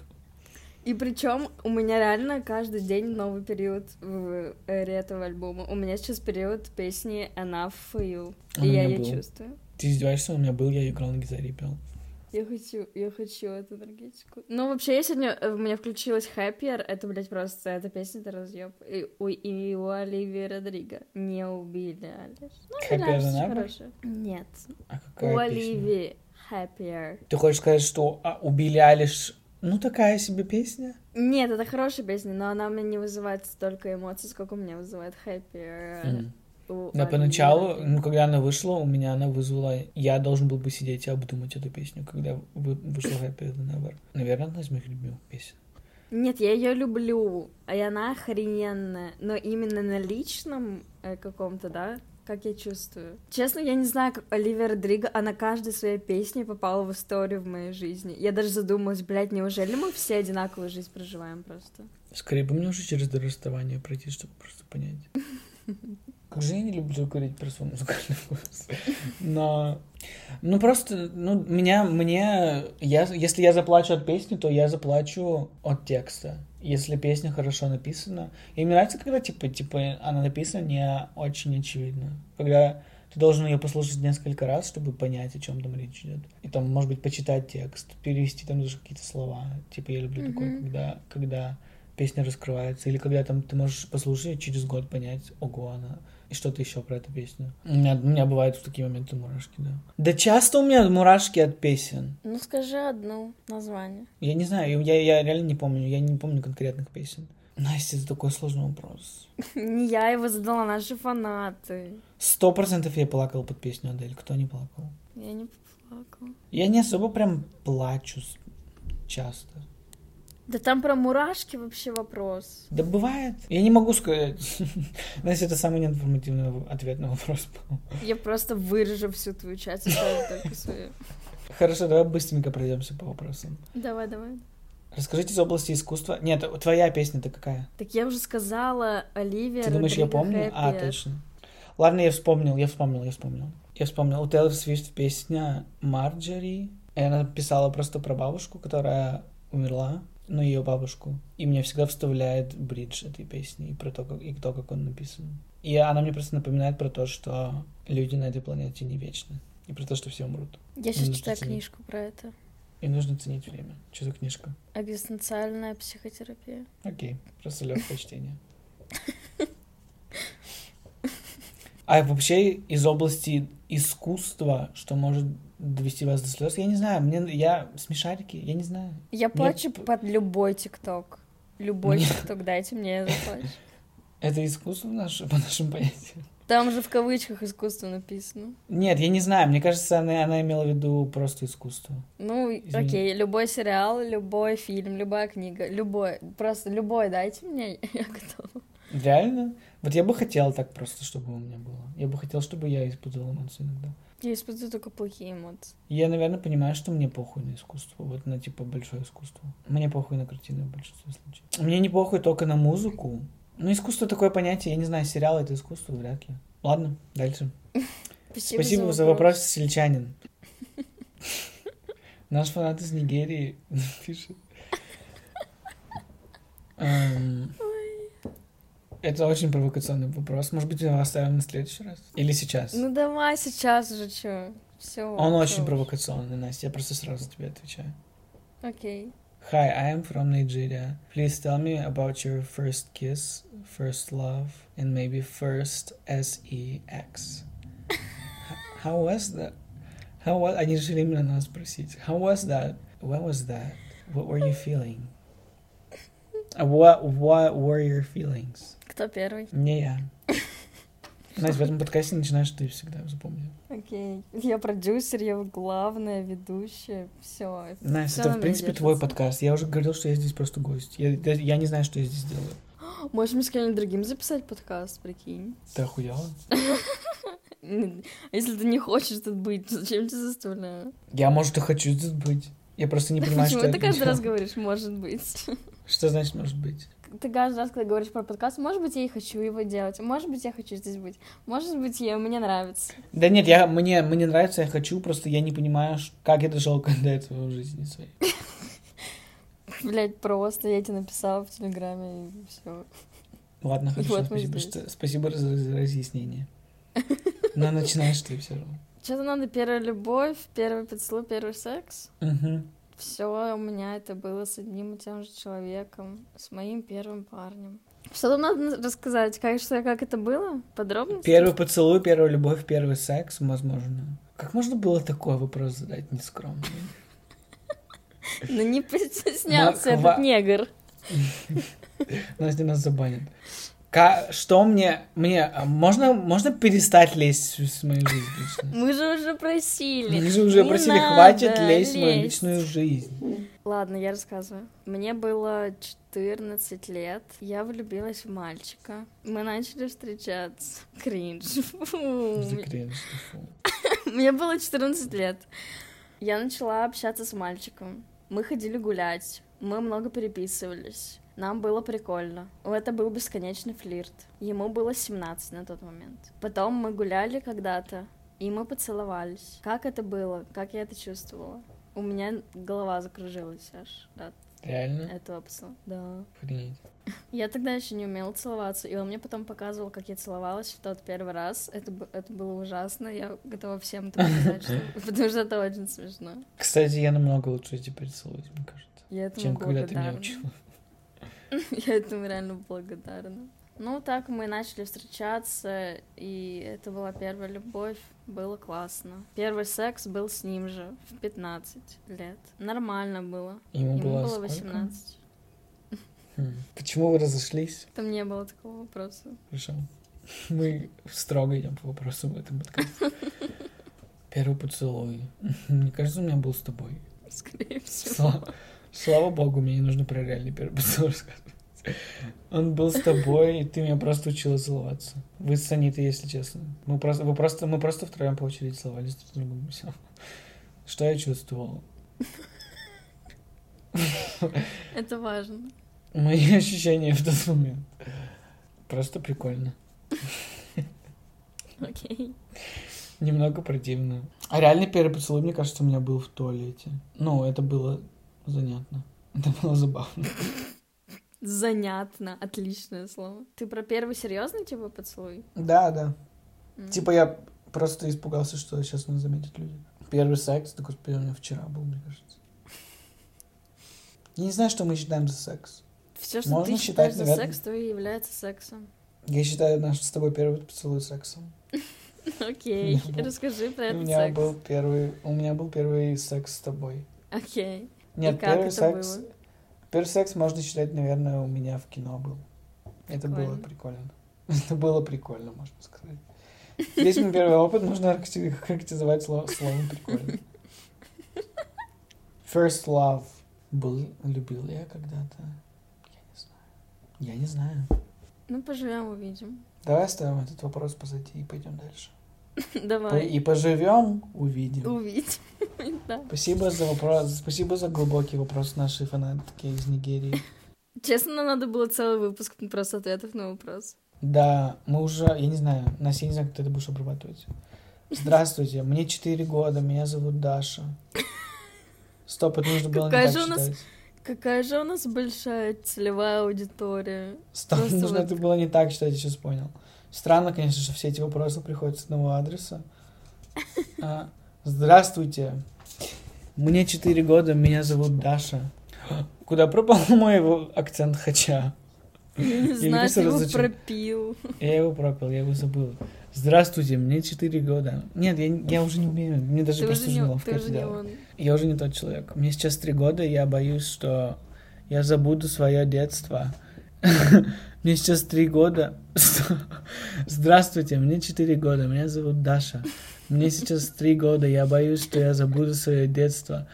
И причем у меня реально каждый день новый период в эре этого альбома. У меня сейчас период песни Enough for You. И я ее чувствую. Ты издеваешься? У меня был, я играл на гитаре и пел. Я хочу, я хочу эту энергетику. Ну, вообще, я сегодня, у меня включилась Happier, это, блядь, просто, эта песня, это разъеб. И, у, и у Оливии Родриго. Не убили Алиш. Ну, Happier the хорошая. Нет. А какая У Оливии Happier. Ты хочешь сказать, что а, убили Алиш ну, такая себе песня. Нет, это хорошая песня, но она мне не вызывает столько эмоций, сколько у меня вызывает Happier. Mm. Да, поначалу, ну, когда она вышла, у меня она вызвала... Я должен был бы сидеть и обдумать эту песню, когда вышла Happy Than Ever. Наверное, одна из моих любимых песен. Нет, я ее люблю, и она охрененная, но именно на личном э, каком-то, да, как я чувствую. Честно, я не знаю, как Оливия Родриго, она каждой своей песней попала в историю в моей жизни. Я даже задумалась, блядь, неужели мы все одинаковую жизнь проживаем просто? Скорее бы мне уже через расставание пройти, чтобы просто понять. Как же я не люблю говорить про свой музыкальный вкус. Но, ну просто, ну, меня, мне, я, если я заплачу от песни, то я заплачу от текста. Если песня хорошо написана. И мне нравится, когда, типа, типа, она написана не очень очевидно. Когда ты должен ее послушать несколько раз, чтобы понять, о чем там речь идет. И там, может быть, почитать текст, перевести там даже какие-то слова. Типа, я люблю mm-hmm. такое, когда, когда песня раскрывается, или когда там ты можешь послушать через год понять, ого, она и что-то еще про эту песню. У меня, у меня бывают в такие моменты мурашки, да. Да часто у меня мурашки от песен. Ну скажи одну название. Я не знаю, я, я реально не помню, я не помню конкретных песен. Настя, это такой сложный вопрос. Не я его задала, наши фанаты. Сто процентов я плакал под песню Адель. Кто не плакал? Я не плакал. Я не особо прям плачу часто. Да там про мурашки вообще вопрос. Да бывает. Я не могу сказать. Знаете, это самый неинформативный ответ на вопрос был. Я просто вырежу всю твою часть, только свою. Хорошо, давай быстренько пройдемся по вопросам. Давай, давай. Расскажите из области искусства. Нет, твоя песня-то какая? Так я уже сказала, Оливия Ты думаешь, я помню? Хэппи. А, точно. Ладно, я вспомнил, я вспомнил, я вспомнил. Я вспомнил. У Тейлор Свифт песня Марджери. И она писала просто про бабушку, которая умерла ну, ее бабушку. И мне всегда вставляет бридж этой песни и про то, как, и то, как он написан. И она мне просто напоминает про то, что люди на этой планете не вечны. И про то, что все умрут. Я сейчас читаю ценить. книжку про это. И нужно ценить время. Что за книжка? Экзистенциальная психотерапия. Окей, просто легкое чтение. А вообще из области искусства, что может довести вас до слез. Я не знаю, мне я смешарики, я не знаю. Я плачу мне... под любой ТикТок. Любой ТикТок, дайте мне, я заплачу. Это искусство наше, по нашим понятиям. Там же в кавычках искусство написано. Нет, я не знаю, мне кажется, она, она имела в виду просто искусство. Ну, Извини. окей, любой сериал, любой фильм, любая книга, любой, просто любой дайте мне, я готова. Реально? Вот я бы хотел так просто, чтобы у меня было. Я бы хотел, чтобы я испытывал эмоции иногда. Я испытываю только плохие эмоции. Я, наверное, понимаю, что мне похуй на искусство, вот на, типа, большое искусство. Мне похуй на картины в большинстве случаев. Мне не похуй только на музыку. Ну, искусство такое понятие, я не знаю, сериал это искусство, вряд ли. Ладно, дальше. Спасибо, Спасибо за вопрос, вопрос сельчанин. Наш фанат из Нигерии пишет. Это очень провокационный вопрос. Может быть, его оставим на следующий раз? Или сейчас? Ну давай сейчас уже, что? Все. Он очень провокационный, Настя. Я просто сразу тебе отвечаю. Окей. Okay. Hi, I am from Nigeria. Please tell me about your first kiss, first love, and maybe first S-E-X. How was that? How was... Они решили именно нас спросить. How was that? What was that? What were you feeling? What, what were your feelings? Кто первый? Не я. Настя, в этом подкасте начинаешь ты всегда, запомни. Окей. Я продюсер, я главная, ведущая, все. Настя, это, в принципе, твой подкаст. Я уже говорил, что я здесь просто гость. Я, я не знаю, что я здесь делаю. Можем с кем-нибудь другим записать подкаст, прикинь. Ты охуела? Если ты не хочешь тут быть, зачем тебя заставляю? Я, может, и хочу тут быть. Я просто не понимаю, что Почему ты каждый раз говоришь «может быть»? Что значит «может быть»? Ты каждый раз, когда говоришь про подкаст, может быть, я и хочу его делать, может быть, я хочу здесь быть, может быть, я, мне нравится. Да нет, я, мне, мне нравится, я хочу, просто я не понимаю, как я дошел до этого в жизни своей. Блять, просто я тебе написала в Телеграме, и все. Ладно, хорошо, спасибо, что, спасибо за, за разъяснение. Но начинаешь ты все равно. Что-то надо первая любовь, первый поцелуй, первый секс. Угу. Все у меня это было с одним и тем же человеком, с моим первым парнем. Что там надо рассказать? Как, что, как это было? Подробно? Первый поцелуй, первая любовь, первый секс, возможно. Как можно было такой вопрос задать нескромный? Ну не постеснялся этот негр. Настя нас забанит. Что мне... Мне... а Можно, можно перестать лезть в мою жизнь? Мы же уже просили. Мы же уже Не просили, хватит лезть в мою личную жизнь. Ладно, я рассказываю. Мне было 14 лет. Я влюбилась в мальчика. Мы начали встречаться. Кринж. Фу. Кринж, фу. Мне было 14 лет. Я начала общаться с мальчиком. Мы ходили гулять. Мы много переписывались. Нам было прикольно. Это был бесконечный флирт. Ему было 17 на тот момент. Потом мы гуляли когда-то, и мы поцеловались. Как это было? Как я это чувствовала? У меня голова закружилась аж от Реально? этого пса. Да. Охренеть. Я тогда еще не умела целоваться, и он мне потом показывал, как я целовалась в тот первый раз. Это, это было ужасно. Я готова всем это показать, что- потому что это очень смешно. Кстати, я намного лучше теперь целуюсь, мне кажется, Я этому чем когда ты меня благодарна. учила. Я этому реально благодарна. Ну, так мы начали встречаться, и это была первая любовь. Было классно. Первый секс был с ним же в 15 лет. Нормально было. Ему, Ему было, было сколько? 18. Хм. Почему вы разошлись? Там не было такого вопроса. Хорошо. Мы строго идем по вопросу в этом подкасте. Первый поцелуй. Мне кажется, у меня был с тобой. Скорее всего. Слава, богу, мне не нужно про реальный первый поцелуй рассказывать. Он был с тобой, и ты меня просто учила целоваться. Вы с Анитой, если честно. Мы просто, вы просто, мы просто втроем по очереди целовались друг с другом. и всё. Что я чувствовал? Это важно. Мои ощущения в тот момент. Просто прикольно. Окей. Немного противно. А реальный первый поцелуй, мне кажется, у меня был в туалете. Ну, это было занятно. Это было забавно. Занятно. Отличное слово. Ты про первый серьезный типа поцелуй? Да, да. М. Типа я просто испугался, что сейчас нас заметят люди. Первый секс, так господи, у меня вчера был, мне кажется. Я не знаю, что мы считаем за секс. Все, что Можно ты считаешь считать, за наверное. секс, то и является сексом. Я считаю наш с тобой первый поцелуй сексом. Окей. У меня Расскажи про У этот меня секс. был первый, у меня был первый секс с тобой. Окей. Нет, И первый секс. было? Первый секс можно считать, наверное, у меня в кино был. Это было Прикольно. Это было прикольно, можно сказать. Весь мой первый опыт можно характери- характеризовать слово- словом прикольно. First love. Был, любил я когда-то? Я не знаю. Я не знаю. Ну, поживем, увидим. Давай оставим этот вопрос позади и пойдем дальше. Давай. И поживем, увидим. Увидим. Да. Спасибо за вопрос. Спасибо за глубокий вопрос нашей фанатки из Нигерии. Честно, надо было целый выпуск просто ответов на вопрос. Да, мы уже, я не знаю, Настя, я не знаю, ты это будешь обрабатывать. Здравствуйте, мне 4 года, меня зовут Даша. Стоп, это нужно было не Какая так же у нас читать. Какая же у нас большая целевая аудитория. Стоп, просто нужно вот- это было не так читать, я сейчас понял. Странно, конечно, что все эти вопросы приходят с одного адреса. А, здравствуйте, мне 4 года, меня зовут Даша. Куда пропал мой акцент хача? Не знаю, ты его пропил. Я его пропил, я его забыл. Здравствуйте, мне 4 года. Нет, я, я уже не умею, мне даже Ты просто уже уже не, неловко это делать. Я уже не тот человек. Мне сейчас 3 года, и я боюсь, что я забуду свое детство. Мне сейчас 3 года. Здравствуйте, мне 4 года, меня зовут Даша. Мне сейчас 3 года, я боюсь, что я забуду свое детство.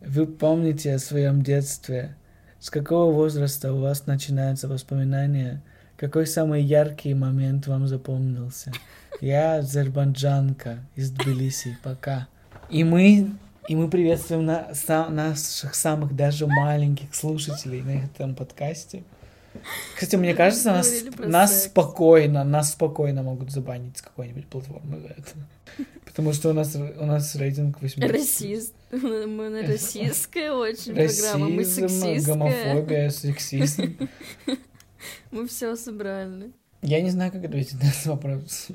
Вы помните о своем детстве? С какого возраста у вас начинаются воспоминания? Какой самый яркий момент вам запомнился? Я азербайджанка из Тбилиси. Пока. И мы, и мы приветствуем на, са- наших самых даже маленьких слушателей на этом подкасте. Кстати, мне кажется, нас, нас спокойно, нас спокойно могут забанить с какой-нибудь платформы за это. Потому что у нас, у нас рейтинг 80. Расист. Мы на российская очень программа. Мы Расизм, сексистская. гомофобия, сексизм. Мы все собрали. Я не знаю, как ответить на этот вопрос.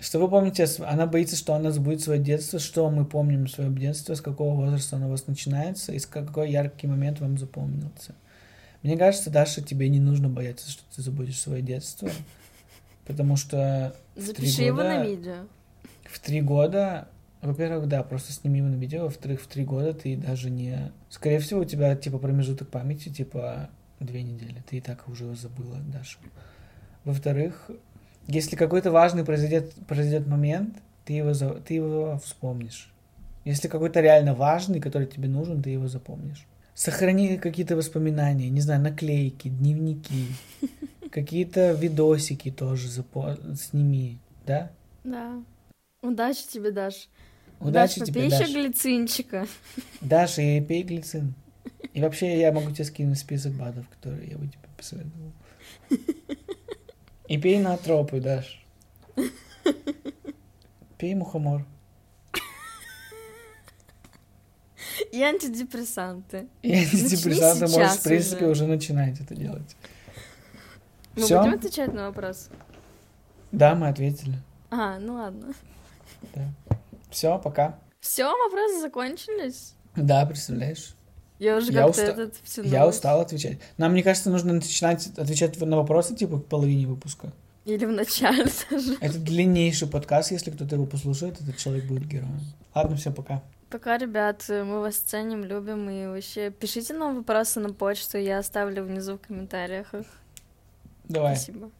Что вы помните? Она боится, что она забудет свое детство. Что мы помним свое детство? С какого возраста оно у вас начинается? И с какой яркий момент вам запомнился? Мне кажется, Даша, тебе не нужно бояться, что ты забудешь свое детство. Потому что Запиши его года- на видео. в три года, во-первых, да, просто сними его на видео, во-вторых, в три года ты даже не... Скорее всего, у тебя, типа, промежуток памяти, типа, две недели. Ты и так уже его забыла, Даша. Во-вторых, если какой-то важный произойдет, произойдет момент, ты его, за- ты его вспомнишь. Если какой-то реально важный, который тебе нужен, ты его запомнишь. Сохрани какие-то воспоминания, не знаю, наклейки, дневники, какие-то видосики тоже запо- сними, да? Да. Удачи тебе, Даш. Удачи Даш, тебе, попей Даша. еще глицинчика. Даша, и пей глицин. И вообще я могу тебе скинуть список БАДов, которые я бы тебе посоветовал. И пей наотропы, Даш. Пей мухомор. И антидепрессанты. И антидепрессанты можешь, в принципе, уже. начинать это делать. Мы Всё? будем отвечать на вопрос? Да, мы ответили. А, ну ладно. Все, пока. Все, вопросы закончились. Да, представляешь? Я уже как-то уста- этот втянулась. Я устал отвечать. Нам, мне кажется, нужно начинать отвечать на вопросы, типа, к половине выпуска. Или в начале даже. Это длиннейший подкаст, если кто-то его послушает, этот человек будет героем. Ладно, все, пока. Пока, ребят, мы вас ценим, любим и вообще пишите нам вопросы на почту, я оставлю внизу в комментариях. их. Давай. Спасибо.